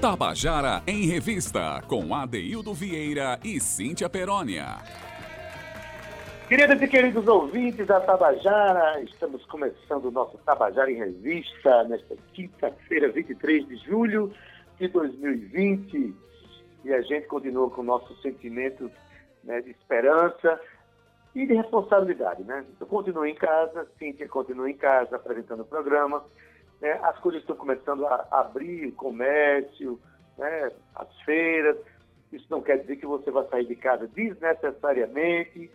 Tabajara em Revista, com Adeildo Vieira e Cíntia Perónia. Queridos e queridos ouvintes da Tabajara, estamos começando o nosso Tabajara em Revista nesta quinta-feira, 23 de julho de 2020. E a gente continua com o nosso sentimento né, de esperança e de responsabilidade. Né? Eu continuo em casa, Cíntia continua em casa apresentando o programa né, as coisas estão começando a abrir, o comércio, né, as feiras. Isso não quer dizer que você vai sair de casa desnecessariamente.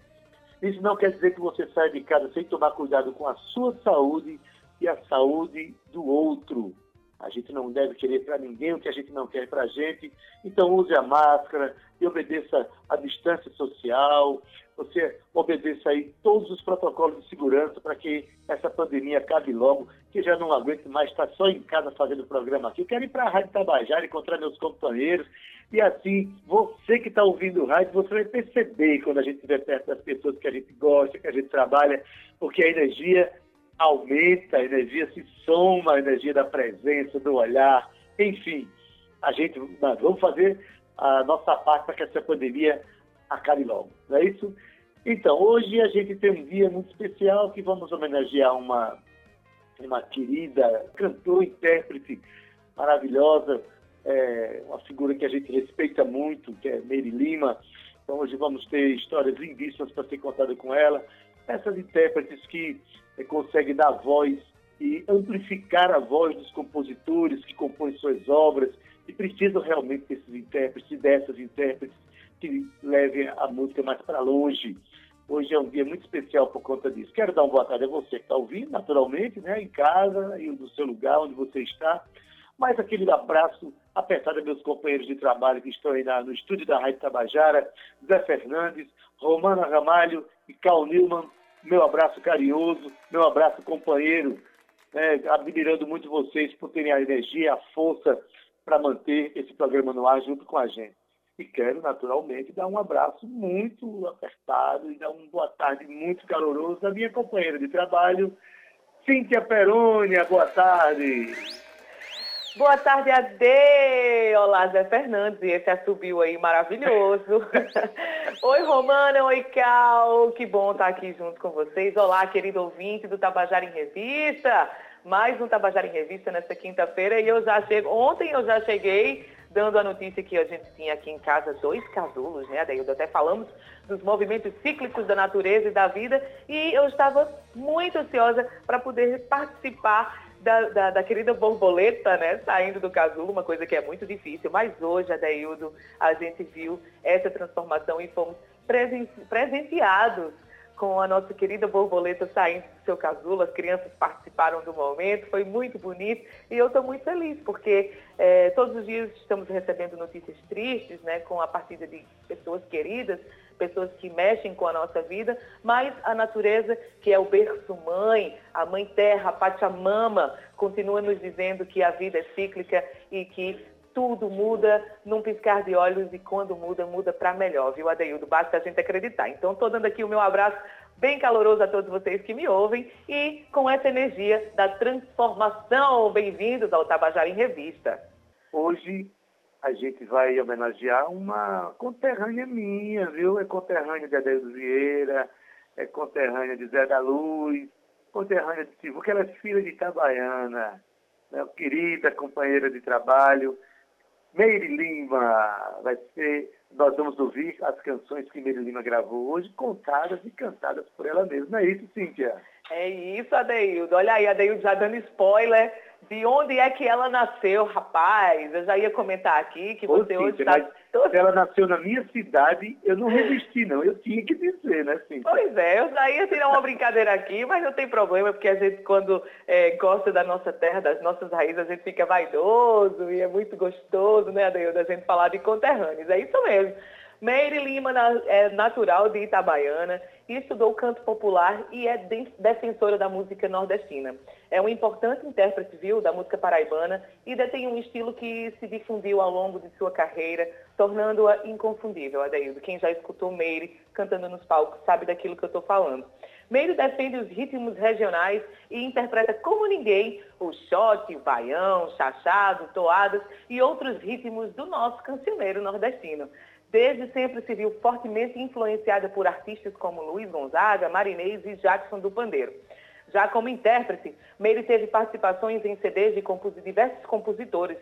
Isso não quer dizer que você sai de casa sem tomar cuidado com a sua saúde e a saúde do outro. A gente não deve querer para ninguém o que a gente não quer para a gente. Então use a máscara e obedeça a distância social. Você obedeça aí todos os protocolos de segurança para que essa pandemia acabe logo, que já não aguento mais estar só em casa fazendo o programa aqui. Eu quero ir para a Rádio Tabajara, encontrar meus companheiros. E assim, você que está ouvindo o rádio, você vai perceber quando a gente estiver perto das pessoas que a gente gosta, que a gente trabalha, porque a energia aumenta, a energia se soma, a energia da presença, do olhar, enfim. A gente, vamos fazer a nossa parte para que essa pandemia acabe logo, não é isso? Então, hoje a gente tem um dia muito especial que vamos homenagear uma, uma querida cantora, intérprete maravilhosa, é, uma figura que a gente respeita muito, que é Meire Lima. Então, hoje vamos ter histórias lindíssimas para ser contadas com ela. Essas intérpretes que é, conseguem dar voz e amplificar a voz dos compositores que compõem suas obras e precisam realmente desses intérpretes e dessas intérpretes que levem a música mais para longe. Hoje é um dia muito especial por conta disso. Quero dar uma boa tarde a você que está ouvindo, naturalmente, né, em casa e no seu lugar onde você está. Mas aquele abraço apertado a meus companheiros de trabalho que estão aí na, no estúdio da Rádio Tabajara, Zé Fernandes, Romana Ramalho e Carl Newman. Meu abraço carinhoso, meu abraço companheiro, né, admirando muito vocês por terem a energia, a força para manter esse programa no ar junto com a gente. E quero, naturalmente, dar um abraço muito apertado e dar uma boa tarde muito caloroso à minha companheira de trabalho, Cíntia Perônia. Boa tarde. Boa tarde, Ade! Olá, Zé Fernandes, e esse assobio aí maravilhoso. oi, Romana, oi, Cal, que bom estar aqui junto com vocês. Olá, querido ouvinte do Tabajara em Revista. Mais um Tabajara em Revista nesta quinta-feira e eu já chego, ontem eu já cheguei dando a notícia que a gente tinha aqui em casa dois casulos, né, Adaildo? Até falamos dos movimentos cíclicos da natureza e da vida e eu estava muito ansiosa para poder participar da, da, da, querida borboleta, né, saindo do casulo, uma coisa que é muito difícil, mas hoje, Adaildo, a gente viu essa transformação e fomos presenteados com a nossa querida borboleta saindo do seu casulo, as crianças participaram do momento, foi muito bonito. E eu estou muito feliz, porque é, todos os dias estamos recebendo notícias tristes, né, com a partida de pessoas queridas, pessoas que mexem com a nossa vida, mas a natureza, que é o berço mãe, a mãe terra, a Pachamama, continua nos dizendo que a vida é cíclica e que tudo muda num piscar de olhos e quando muda, muda para melhor, viu, Adeildo? Basta a gente acreditar. Então, estou dando aqui o meu abraço bem caloroso a todos vocês que me ouvem e com essa energia da transformação. Bem-vindos ao Tabajara em Revista. Hoje a gente vai homenagear uma conterrânea minha, viu? É conterrânea de Adeildo Vieira, é conterrânea de Zé da Luz, conterrânea de Silvio, que ela é filha de Itabaiana, né? querida companheira de trabalho. Meire Lima vai ser. Nós vamos ouvir as canções que Meire Lima gravou hoje, contadas e cantadas por ela mesma. Não é isso, Cíntia? É isso, Adeildo. Olha aí, Adeildo já dando spoiler de onde é que ela nasceu, rapaz. Eu já ia comentar aqui que você Ô, hoje está... Se ela nasceu na minha cidade, eu não resisti, não. Eu tinha que dizer, né, sim. Pois é, eu já ia tirar uma brincadeira aqui, mas não tem problema, porque a gente, quando é, gosta da nossa terra, das nossas raízes, a gente fica vaidoso e é muito gostoso, né, Adeildo, a gente falar de conterrâneos. É isso mesmo. Meire Lima é natural de Itabaiana e estudou canto popular e é defensora da música nordestina. É um importante intérprete, viu, da música paraibana e detém um estilo que se difundiu ao longo de sua carreira, tornando-a inconfundível, Adeildo. Quem já escutou Meire cantando nos palcos sabe daquilo que eu estou falando. Meire defende os ritmos regionais e interpreta como ninguém o shot, o baião, chachado, toadas e outros ritmos do nosso cancioneiro nordestino. Desde sempre se viu fortemente influenciada por artistas como Luiz Gonzaga, Marinês e Jackson do Pandeiro. Já como intérprete, Meire teve participações em CDs de diversos compositores,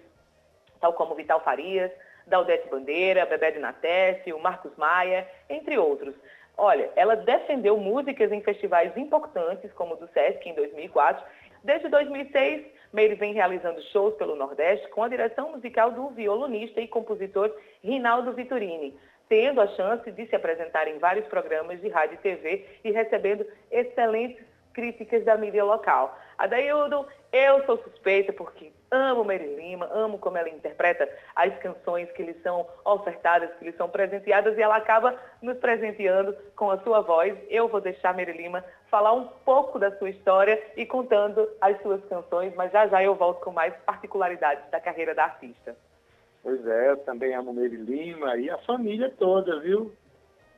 tal como Vital Farias, Daldete Bandeira, Bebé de Natécio, Marcos Maia, entre outros. Olha, ela defendeu músicas em festivais importantes, como o do Sesc em 2004. Desde 2006, Meire vem realizando shows pelo Nordeste com a direção musical do violonista e compositor Rinaldo Vitorini, tendo a chance de se apresentar em vários programas de rádio e TV e recebendo excelentes críticas da mídia local. Adaildo, eu sou suspeita porque amo Mary Lima, amo como ela interpreta as canções que lhe são ofertadas, que lhe são presenteadas, e ela acaba nos presenteando com a sua voz. Eu vou deixar Mary Lima falar um pouco da sua história e contando as suas canções, mas já já eu volto com mais particularidades da carreira da artista. Pois é, eu também amo Mary Lima e a família toda, viu?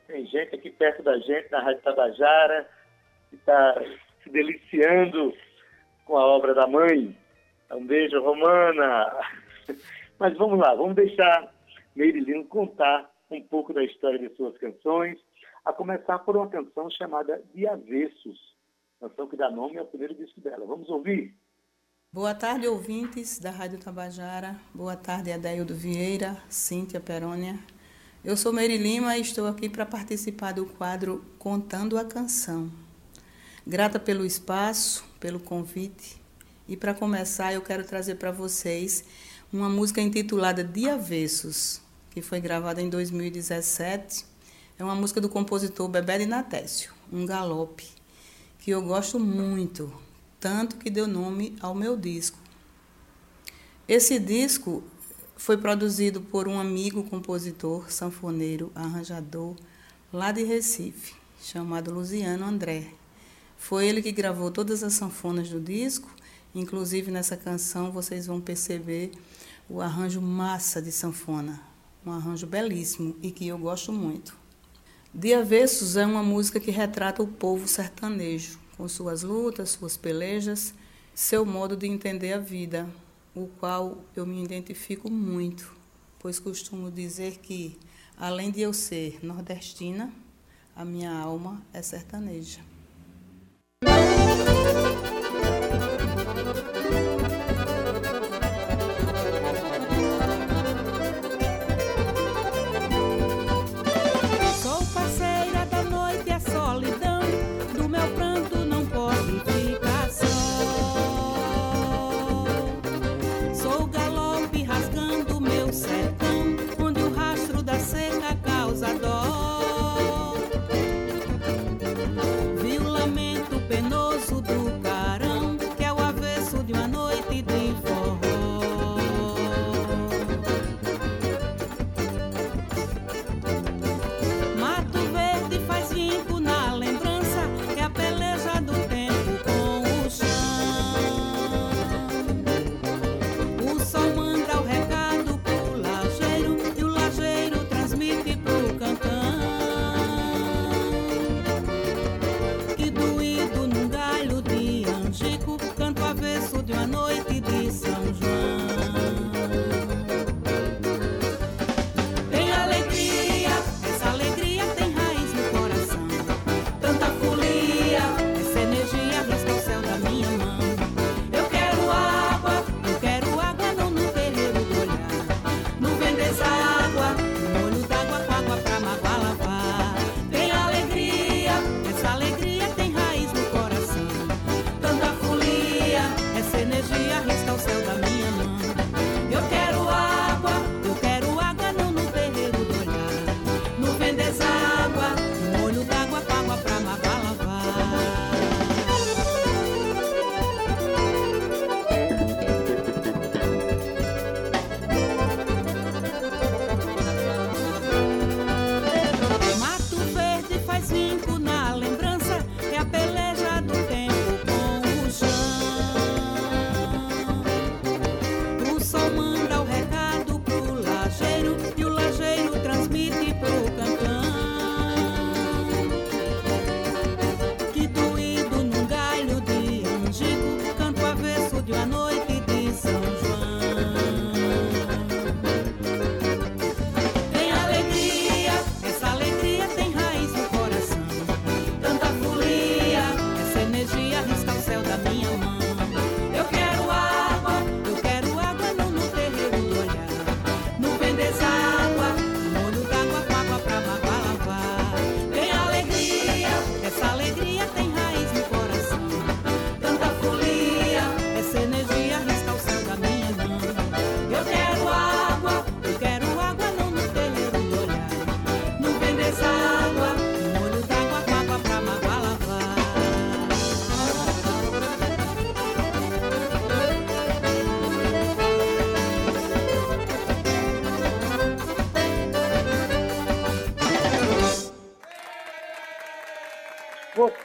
Tem gente aqui perto da gente, na Rádio Tabajara, que está se deliciando com a obra da mãe. Um beijo, Romana. Mas vamos lá, vamos deixar Merilino contar um pouco da história de suas canções, a começar por uma canção chamada De Avessos, canção que dá nome ao primeiro disco dela. Vamos ouvir? Boa tarde, ouvintes da Rádio Tabajara. Boa tarde, Adaildo Vieira, Cíntia Perônia. Eu sou Meire Lima e estou aqui para participar do quadro Contando a Canção. Grata pelo espaço, pelo convite. E para começar, eu quero trazer para vocês uma música intitulada De Avessos, que foi gravada em 2017. É uma música do compositor Bebé de Natécio, um galope, que eu gosto muito, tanto que deu nome ao meu disco. Esse disco foi produzido por um amigo compositor, sanfoneiro, arranjador, lá de Recife, chamado Luciano André. Foi ele que gravou todas as sanfonas do disco, inclusive nessa canção vocês vão perceber o arranjo massa de sanfona, um arranjo belíssimo e que eu gosto muito. De Avessos é uma música que retrata o povo sertanejo, com suas lutas, suas pelejas, seu modo de entender a vida, o qual eu me identifico muito, pois costumo dizer que, além de eu ser nordestina, a minha alma é sertaneja. Energia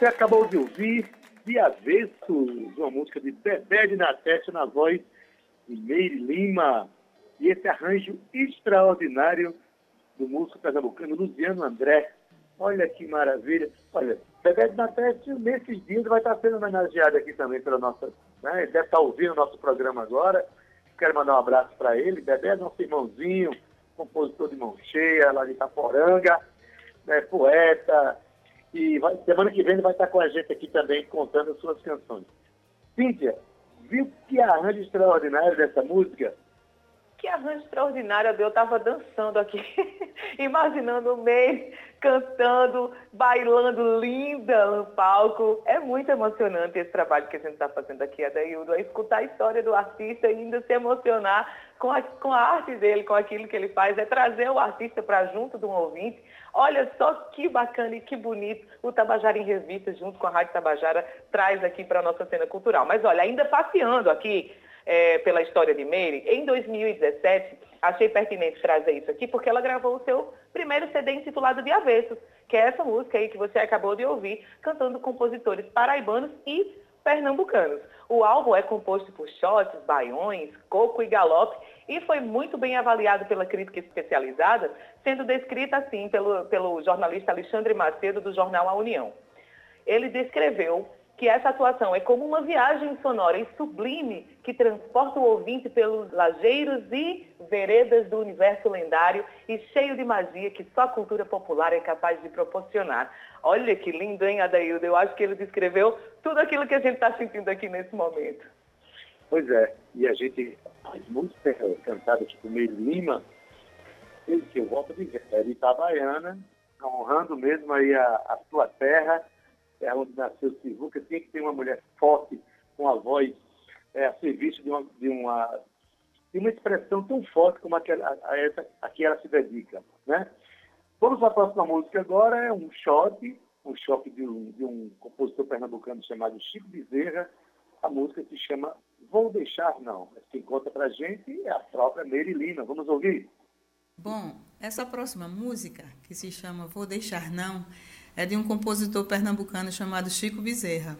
Você acabou de ouvir De Avesso, uma música de Bebé de Natete na voz de Meire Lima. E esse arranjo extraordinário do músico pernambucano Luciano André. Olha que maravilha. Olha, Bebé de Natete, nesses dias, vai estar sendo homenageado aqui também pela nossa. Né? Ele deve estar ouvindo o nosso programa agora. Quero mandar um abraço para ele. Bebé é nosso irmãozinho, compositor de mão cheia, lá de Itaporanga, né? poeta e vai, semana que vem ele vai estar com a gente aqui também contando as suas canções. Cíntia, viu que arranjo extraordinário dessa música? Que arranjo extraordinário, eu estava dançando aqui, imaginando o May cantando, bailando linda no palco. É muito emocionante esse trabalho que a gente está fazendo aqui, Adaildo, é escutar a história do artista e ainda se emocionar com a, com a arte dele, com aquilo que ele faz, é trazer o artista para junto de um ouvinte Olha só que bacana e que bonito o Tabajara em Revista, junto com a Rádio Tabajara, traz aqui para a nossa cena cultural. Mas olha, ainda passeando aqui é, pela história de Meire, em 2017, achei pertinente trazer isso aqui, porque ela gravou o seu primeiro CD intitulado De Avessos, que é essa música aí que você acabou de ouvir, cantando compositores paraibanos e pernambucanos. O álbum é composto por shots, baiões, coco e galope e foi muito bem avaliado pela crítica especializada, sendo descrita assim pelo, pelo jornalista Alexandre Macedo do jornal A União. Ele descreveu que essa atuação é como uma viagem sonora e sublime que transporta o ouvinte pelos lajeiros e veredas do universo lendário e cheio de magia que só a cultura popular é capaz de proporcionar. Olha que lindo, hein, Adaildo? Eu acho que ele descreveu tudo aquilo que a gente está sentindo aqui nesse momento. Pois é, e a gente faz música cantada tipo Meio Lima, ele que eu volto de é de Itabaiana, honrando mesmo aí a, a sua terra, é onde nasceu Sivuca, tinha que ter uma mulher forte, com a voz é, a serviço de uma, de uma, de uma expressão tão forte como aquela, a, essa, a que ela se dedica. Né? Vamos para a próxima música agora, é um shot, um shot de um, de um compositor pernambucano chamado Chico Bezerra. A música se chama Vou Deixar Não. Quem conta para a gente é a própria Merilina. Vamos ouvir? Bom, essa próxima música, que se chama Vou Deixar Não, é de um compositor pernambucano chamado Chico Bezerra,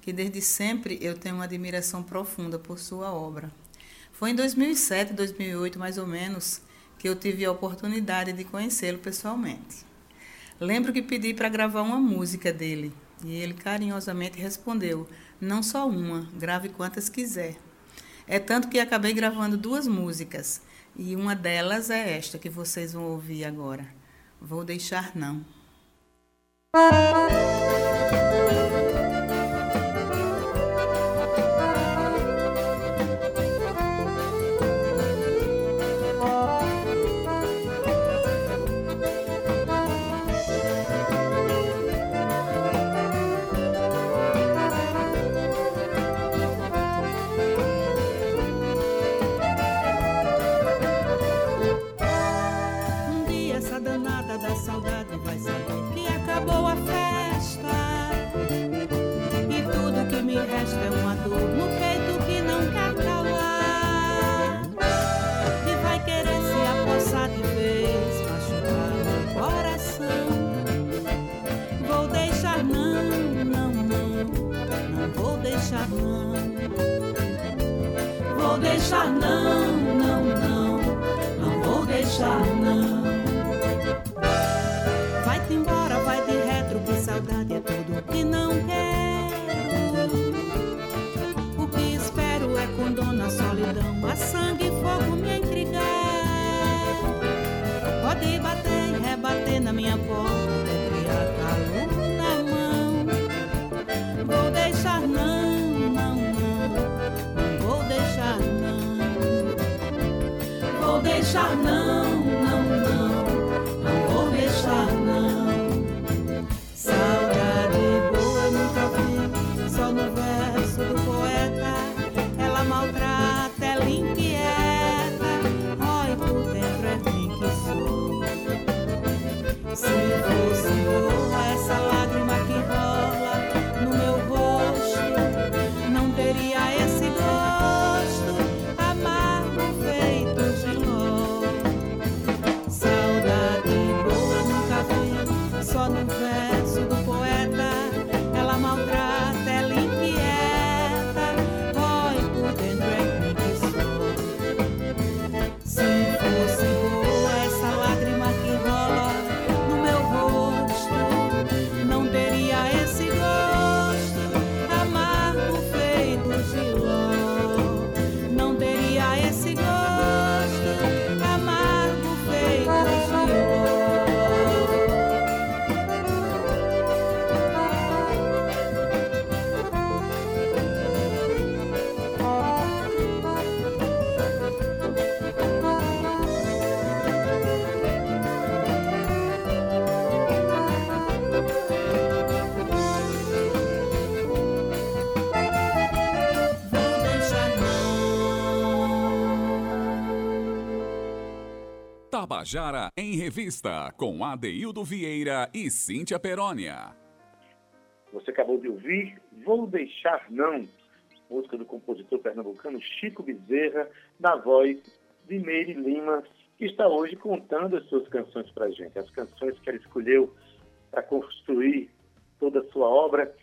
que desde sempre eu tenho uma admiração profunda por sua obra. Foi em 2007, 2008 mais ou menos, que eu tive a oportunidade de conhecê-lo pessoalmente. Lembro que pedi para gravar uma música dele e ele carinhosamente respondeu: Não só uma, grave quantas quiser. É tanto que acabei gravando duas músicas e uma delas é esta que vocês vão ouvir agora. Vou deixar não. Deixar não, não, não, não vou deixar não. Vai-te embora, vai de retro, que saudade é tudo que não quero. O que espero é com dona solidão, a sangue deixar não, não, não, não vou deixar não. Saudade boa nunca vi, só no verso do poeta. Ela maltrata, ela inquieta, rói por dentro é mim que sou. Se fosse boa essa lágrima Tabajara em Revista, com Adeildo Vieira e Cíntia Perónia. Você acabou de ouvir Vou Deixar Não, música do compositor pernambucano Chico Bezerra, na voz de Meire Lima, que está hoje contando as suas canções para a gente, as canções que ela escolheu para construir toda a sua obra.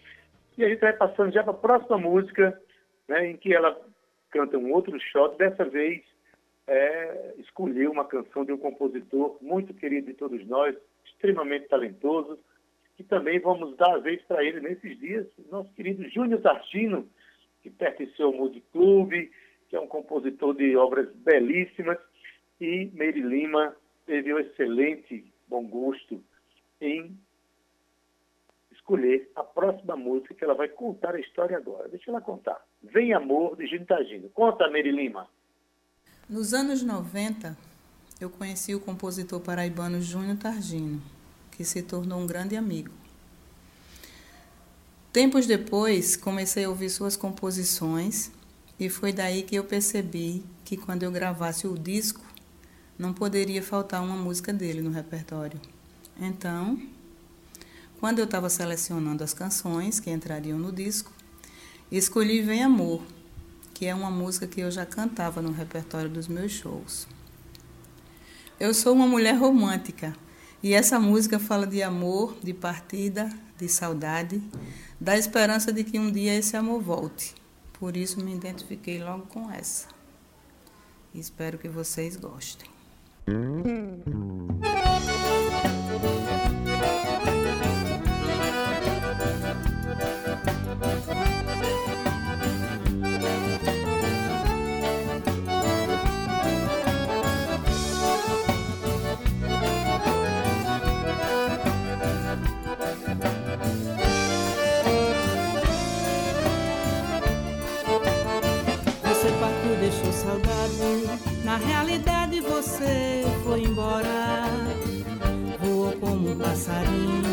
E a gente vai passando já para a próxima música, né, em que ela canta um outro shot, dessa vez é, escolheu uma canção de um compositor muito querido de todos nós, extremamente talentoso, que também vamos dar a vez para ele nesses dias, nosso querido Júnior Tartino, que pertenceu ao Music Club, que é um compositor de obras belíssimas, e Meire Lima teve um excelente bom gosto em escolher a próxima música que ela vai contar a história agora. Deixa ela contar. Vem Amor, de Júnior Tartino. Conta, Meire Lima. Nos anos 90, eu conheci o compositor paraibano Júnior Targino, que se tornou um grande amigo. Tempos depois, comecei a ouvir suas composições e foi daí que eu percebi que quando eu gravasse o disco, não poderia faltar uma música dele no repertório. Então, quando eu estava selecionando as canções que entrariam no disco, escolhi Vem Amor, que é uma música que eu já cantava no repertório dos meus shows. Eu sou uma mulher romântica e essa música fala de amor, de partida, de saudade, da esperança de que um dia esse amor volte. Por isso me identifiquei logo com essa. espero que vocês gostem. Na realidade você foi embora, voou como um passarinho,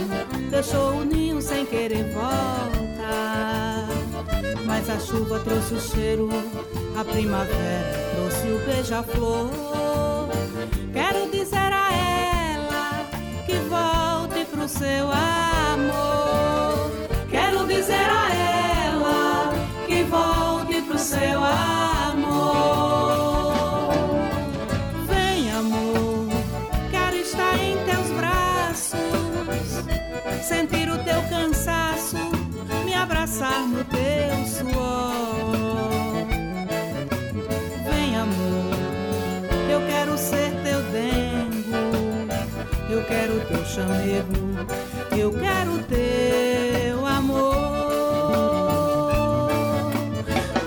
deixou o ninho sem querer voltar. Mas a chuva trouxe o cheiro, a primavera trouxe o beija-flor. Quero dizer a ela que volte pro seu amor. Quero dizer a ela que volte pro seu amor. Sentir o teu cansaço, me abraçar no teu suor. Vem, amor, eu quero ser teu dengo, eu quero teu chamego, eu quero teu amor.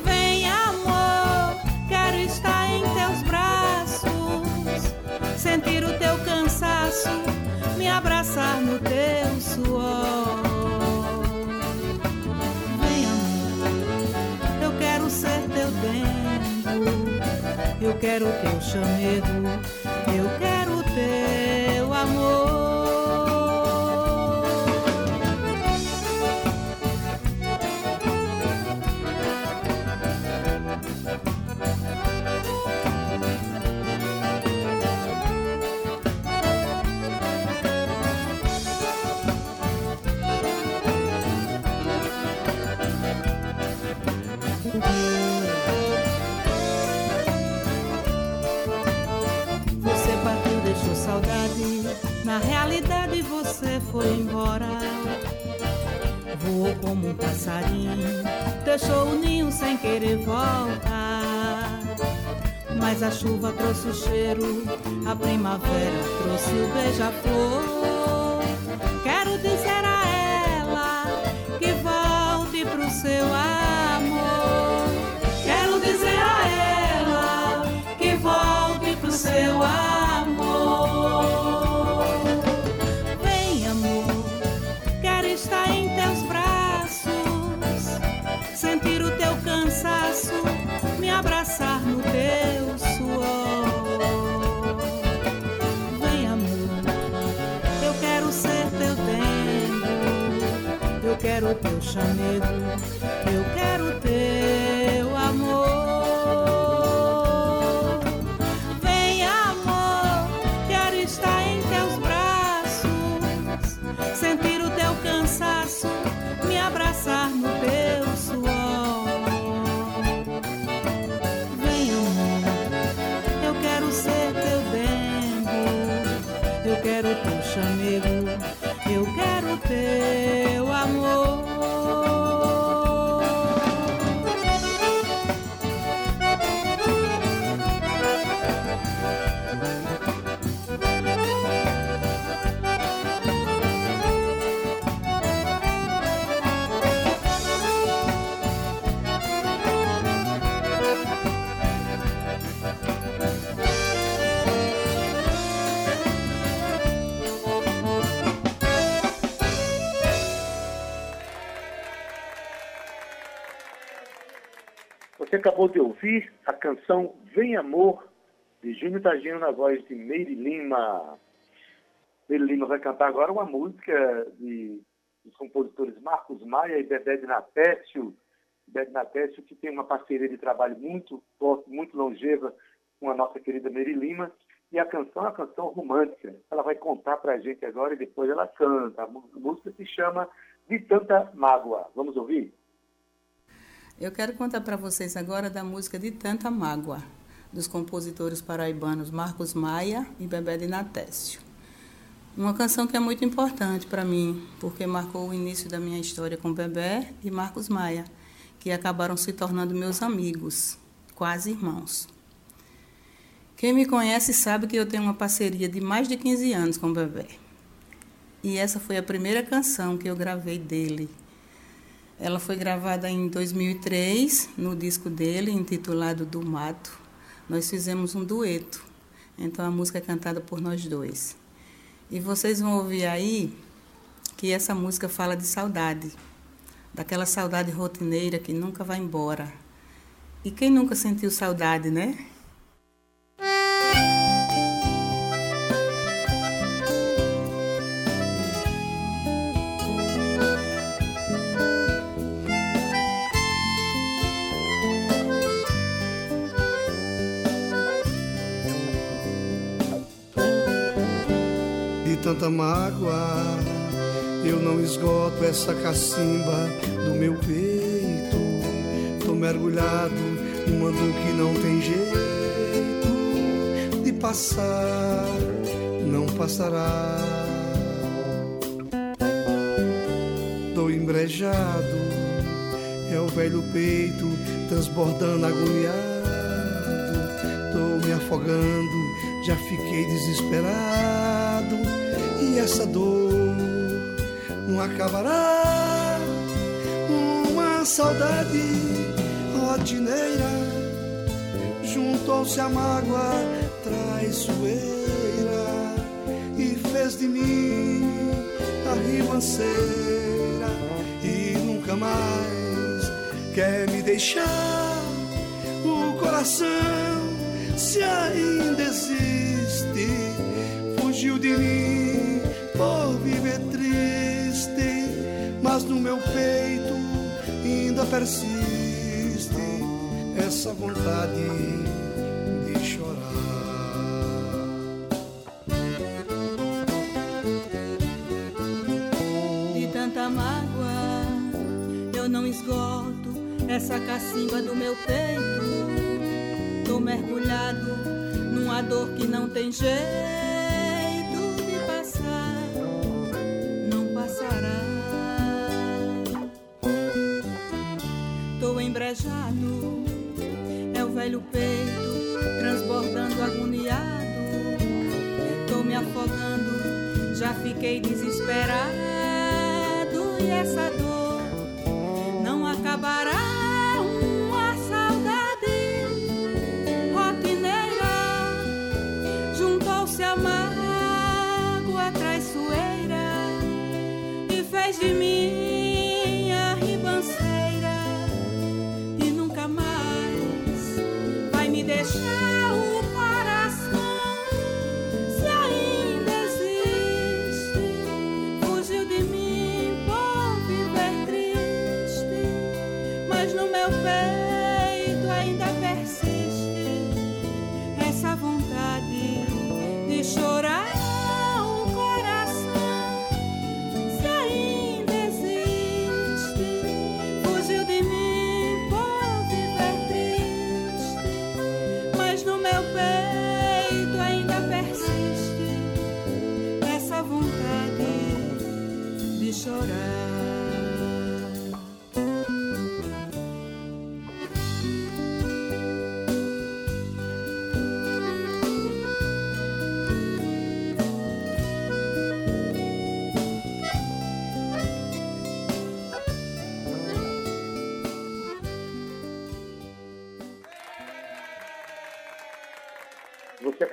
Vem, amor, quero estar em teus braços, sentir o teu cansaço, me abraçar no teu suor. Vem, amor, eu quero ser teu tempo, eu quero teu chamego, eu quero teu amor. Na realidade você foi embora. Voou como um passarinho, deixou o ninho sem querer voltar. Mas a chuva trouxe o cheiro, a primavera trouxe o beija-flor. Eu quero teu Você acabou de ouvir a canção Vem Amor, de Júnior Tagino na voz de Meire Lima. Meire Lima vai cantar agora uma música de, dos compositores Marcos Maia e Dedé de Natécio. Dedé de Natécio, que tem uma parceria de trabalho muito forte, muito longeva com a nossa querida Meire Lima. E a canção é uma canção romântica. Ela vai contar para a gente agora e depois ela canta. A música se chama De Tanta Mágoa. Vamos ouvir? Eu quero contar para vocês agora da música De Tanta Mágoa, dos compositores paraibanos Marcos Maia e Bebé de Natécio. Uma canção que é muito importante para mim, porque marcou o início da minha história com Bebé e Marcos Maia, que acabaram se tornando meus amigos, quase irmãos. Quem me conhece sabe que eu tenho uma parceria de mais de 15 anos com Bebé. E essa foi a primeira canção que eu gravei dele, ela foi gravada em 2003 no disco dele, intitulado Do Mato. Nós fizemos um dueto, então a música é cantada por nós dois. E vocês vão ouvir aí que essa música fala de saudade, daquela saudade rotineira que nunca vai embora. E quem nunca sentiu saudade, né? Tanta mágoa. Eu não esgoto essa cacimba do meu peito. Tô mergulhado numa dor que não tem jeito de passar, não passará. Tô embrejado, é o velho peito transbordando agoniado. Tô me afogando, já fiquei desesperado e essa dor não acabará. Uma saudade rotineira juntou-se a mágoa traiçoeira e fez de mim a ribanceira e nunca mais quer me deixar o coração se ainda existe fugiu de mim por viver triste, mas no meu peito ainda persiste essa vontade de chorar. De tanta mágoa, eu não esgoto essa cacimba do meu peito. Tô mergulhado numa dor que não tem jeito é o velho peito transbordando agoniado. Tô me afogando, já fiquei desesperado e essa dor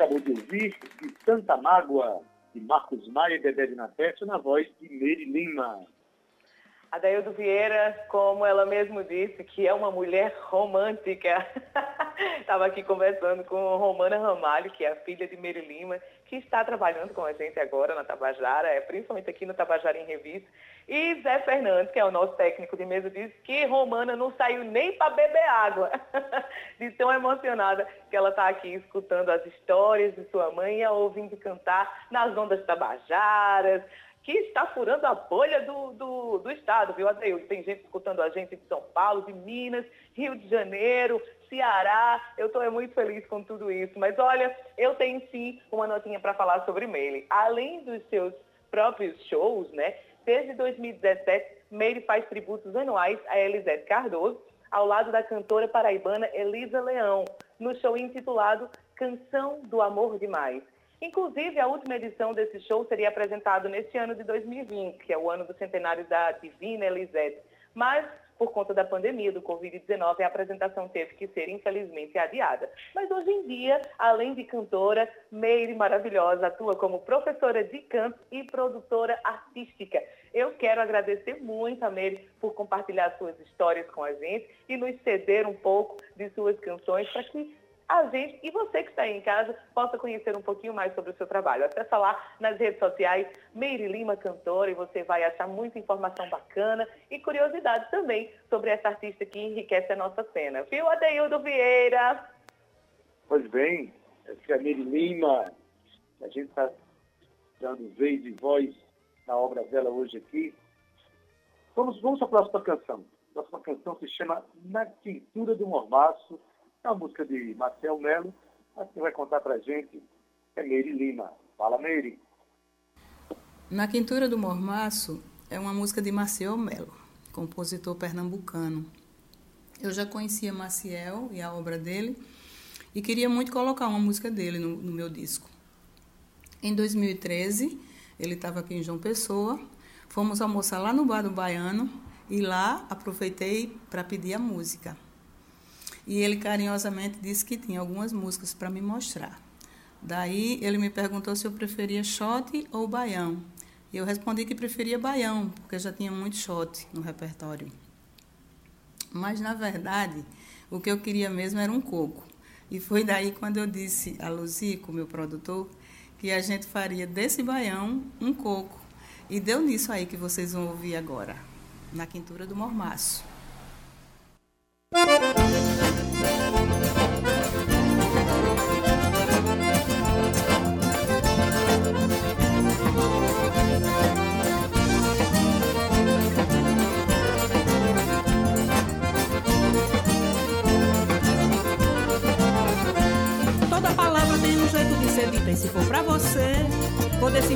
ouvir de Santa Mágoa, de Marcos Maia e Dedé de na voz de Meire Lima. Adaildo Vieira, como ela mesmo disse, que é uma mulher romântica. Estava aqui conversando com Romana Ramalho, que é a filha de Mary Lima, que está trabalhando com a gente agora na Tabajara, é, principalmente aqui no Tabajara em Revista. E Zé Fernandes, que é o nosso técnico de mesa, disse que Romana não saiu nem para beber água, de tão emocionada que ela está aqui escutando as histórias de sua mãe e ouvindo cantar nas ondas tabajaras, que está furando a bolha do, do, do estado, viu, Adeildo? Tem gente escutando a gente de São Paulo, de Minas, Rio de Janeiro, Ceará. Eu estou muito feliz com tudo isso. Mas olha, eu tenho sim uma notinha para falar sobre Meire. Além dos seus próprios shows, né? Desde 2017, Meire faz tributos anuais a Elisete Cardoso, ao lado da cantora paraibana Elisa Leão, no show intitulado Canção do Amor Demais. Inclusive, a última edição desse show seria apresentado neste ano de 2020, que é o ano do centenário da Divina Elisete. Mas, por conta da pandemia do Covid-19, a apresentação teve que ser, infelizmente, adiada. Mas hoje em dia, além de cantora, Meire Maravilhosa atua como professora de canto e produtora artística. Eu quero agradecer muito a Meire por compartilhar suas histórias com a gente e nos ceder um pouco de suas canções para que a gente e você que está aí em casa possa conhecer um pouquinho mais sobre o seu trabalho. Acesse lá nas redes sociais Meire Lima Cantora e você vai achar muita informação bacana e curiosidade também sobre essa artista que enriquece a nossa cena. Viu, Adeildo Vieira? Pois bem, essa é a Meire Lima, a gente está dando vez e voz na obra dela hoje aqui. Vamos, vamos a próxima canção. A próxima canção se chama Na Tintura do Mormaço, é uma música de Marcel Melo, mas quem vai contar para a gente é Meire Lima. Fala, Meire. Na Quintura do Mormaço é uma música de Maciel Melo, compositor pernambucano. Eu já conhecia Maciel e a obra dele e queria muito colocar uma música dele no, no meu disco. Em 2013, ele estava aqui em João Pessoa, fomos almoçar lá no Bar do Baiano e lá aproveitei para pedir a música. E ele carinhosamente disse que tinha algumas músicas para me mostrar. Daí ele me perguntou se eu preferia shot ou baião. E eu respondi que preferia baião, porque já tinha muito shot no repertório. Mas, na verdade, o que eu queria mesmo era um coco. E foi daí quando eu disse a Luzico, meu produtor, que a gente faria desse baião um coco. E deu nisso aí que vocês vão ouvir agora, na quintura do mormaço.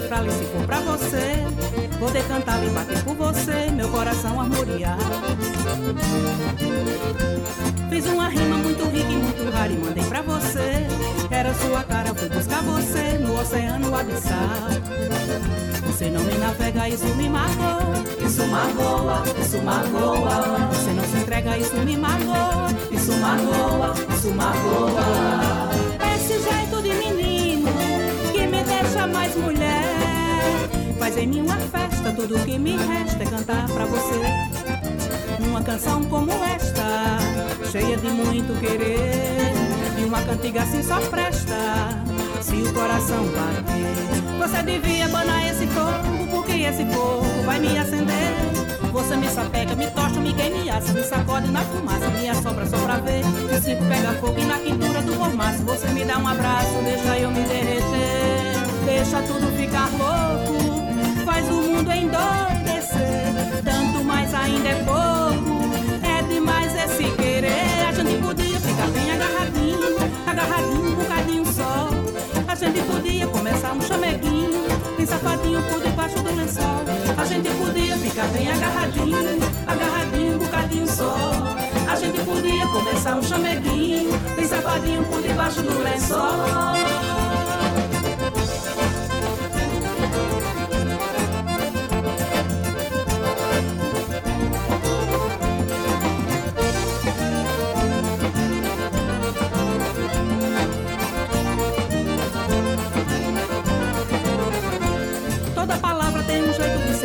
Vou decifrá-la e se for pra você, vou decantar e bater por você, meu coração armoriar. Fiz uma rima muito rica e muito rara e mandei pra você. Era sua cara, fui buscar você no oceano abissal. Você não me navega, isso me magoa. Isso magoa, isso magoa. Você não se entrega, isso me magoa. Isso magoa, isso magoa. Faz em mim uma festa, tudo que me resta é cantar pra você. Uma canção como esta, cheia de muito querer. E uma cantiga assim só presta, se o coração bater. Você devia banar esse fogo, porque esse fogo vai me acender. Você me sapega, me tocha, me queima, me sacode na fumaça, me assopra só pra ver. O circo pega fogo e na quintura do mormaço você me dá um abraço, deixa eu me derreter. Deixa tudo ficar louco, mundo endoidecer. Tanto mais ainda é pouco, é demais esse querer. A gente podia ficar bem agarradinho, agarradinho, um bocadinho só. A gente podia começar um chameguinho, bem safadinho por debaixo do lençol. A gente podia ficar bem agarradinho, agarradinho, um bocadinho só. A gente podia começar um chameguinho, bem safadinho por debaixo do lençol.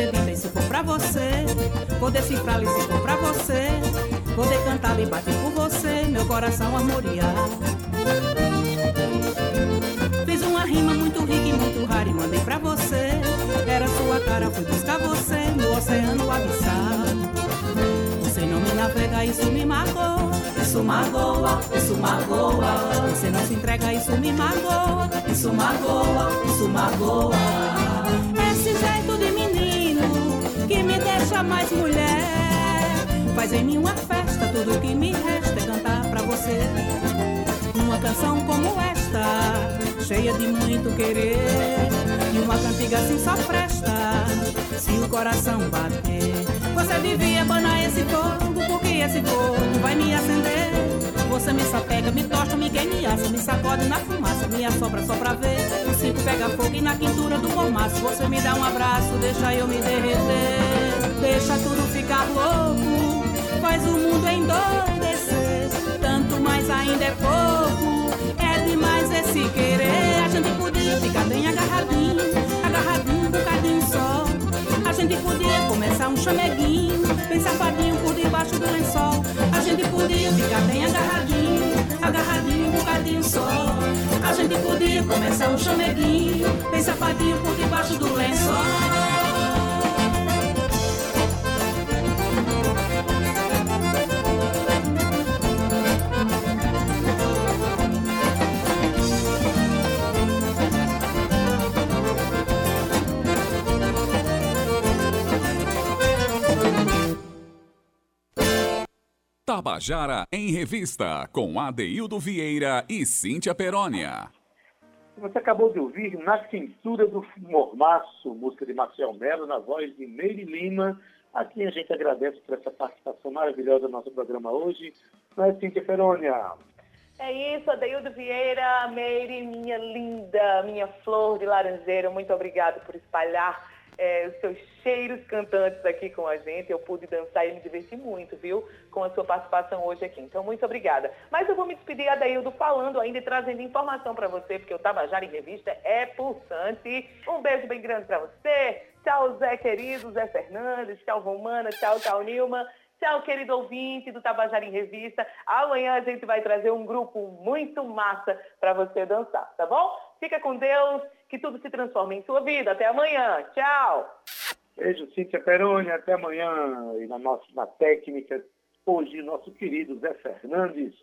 Ser dita e se for pra você, vou Vou decifrar se for pra você. Vou decantar e bater por você, meu coração armoriar. Fiz uma rima muito rica e muito rara e mandei pra você. Era sua cara, fui buscar você no oceano abissal. Você não me navega, isso me magoa. Isso magoa, isso magoa. Você não se entrega, isso me magoa. Isso magoa, isso magoa. Que me deixa mais mulher. Faz em mim uma festa, tudo que me resta é cantar pra você. Uma canção como esta, cheia de muito querer. E uma cantiga assim só presta, se o coração bater. Você devia banar esse fogo, porque esse fogo vai me acender. Você me sapega, me tosta, me queima, me assa, me sacode na fumaça, me assopra só pra ver. O cinco pega fogo e na quintura do mormaço. Você me dá um abraço, deixa eu me derreter. Deixa tudo ficar louco, faz o mundo endoidecer. Tanto mais ainda é pouco, é demais esse querer. A gente podia ficar podia começar um chameguinho, bem safadinho por debaixo do lençol. Tabajara em Revista, com Adeildo Vieira e Cíntia Perónia. Você acabou de ouvir Na Cintura do Mormaço, música de Marcel Melo, na voz de Meire Lima, a quem a gente agradece por essa participação maravilhosa no nosso programa hoje. Não é, Cíntia Perónia? É isso, Adeildo Vieira, Meire, minha linda, minha flor de laranjeira, muito obrigada por espalhar é, os seus cheiros cantantes aqui com a gente. Eu pude dançar e me divertir muito, viu? Com a sua participação hoje aqui. Então, muito obrigada. Mas eu vou me despedir, Adaildo, falando ainda e trazendo informação para você, porque o Tabajara em Revista é pulsante. Um beijo bem grande para você. Tchau, Zé querido, Zé Fernandes. Tchau, Romana. Tchau, tchau, Nilma. Tchau, querido ouvinte do Tabajara em Revista. Amanhã a gente vai trazer um grupo muito massa para você dançar, tá bom? Fica com Deus que tudo se transforme em sua vida. Até amanhã. Tchau. Beijo, Cíntia Peroni. Até amanhã. E na nossa na técnica, hoje, nosso querido Zé Fernandes,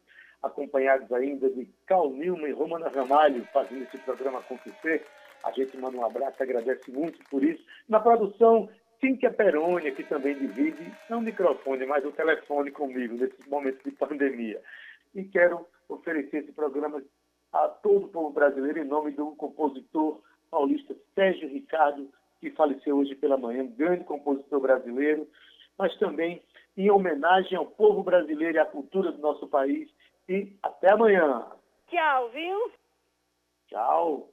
acompanhados ainda de Cal Nilma e Romana Ramalho, fazendo esse programa acontecer. A gente manda um abraço, agradece muito por isso. Na produção, Cíntia Peroni, que também divide, não o microfone, mas o telefone comigo, nesses momentos de pandemia. E quero oferecer esse programa a todo o povo brasileiro em nome do compositor paulista Sérgio Ricardo, que faleceu hoje pela manhã, um grande compositor brasileiro, mas também em homenagem ao povo brasileiro e à cultura do nosso país. E até amanhã. Tchau, viu? Tchau.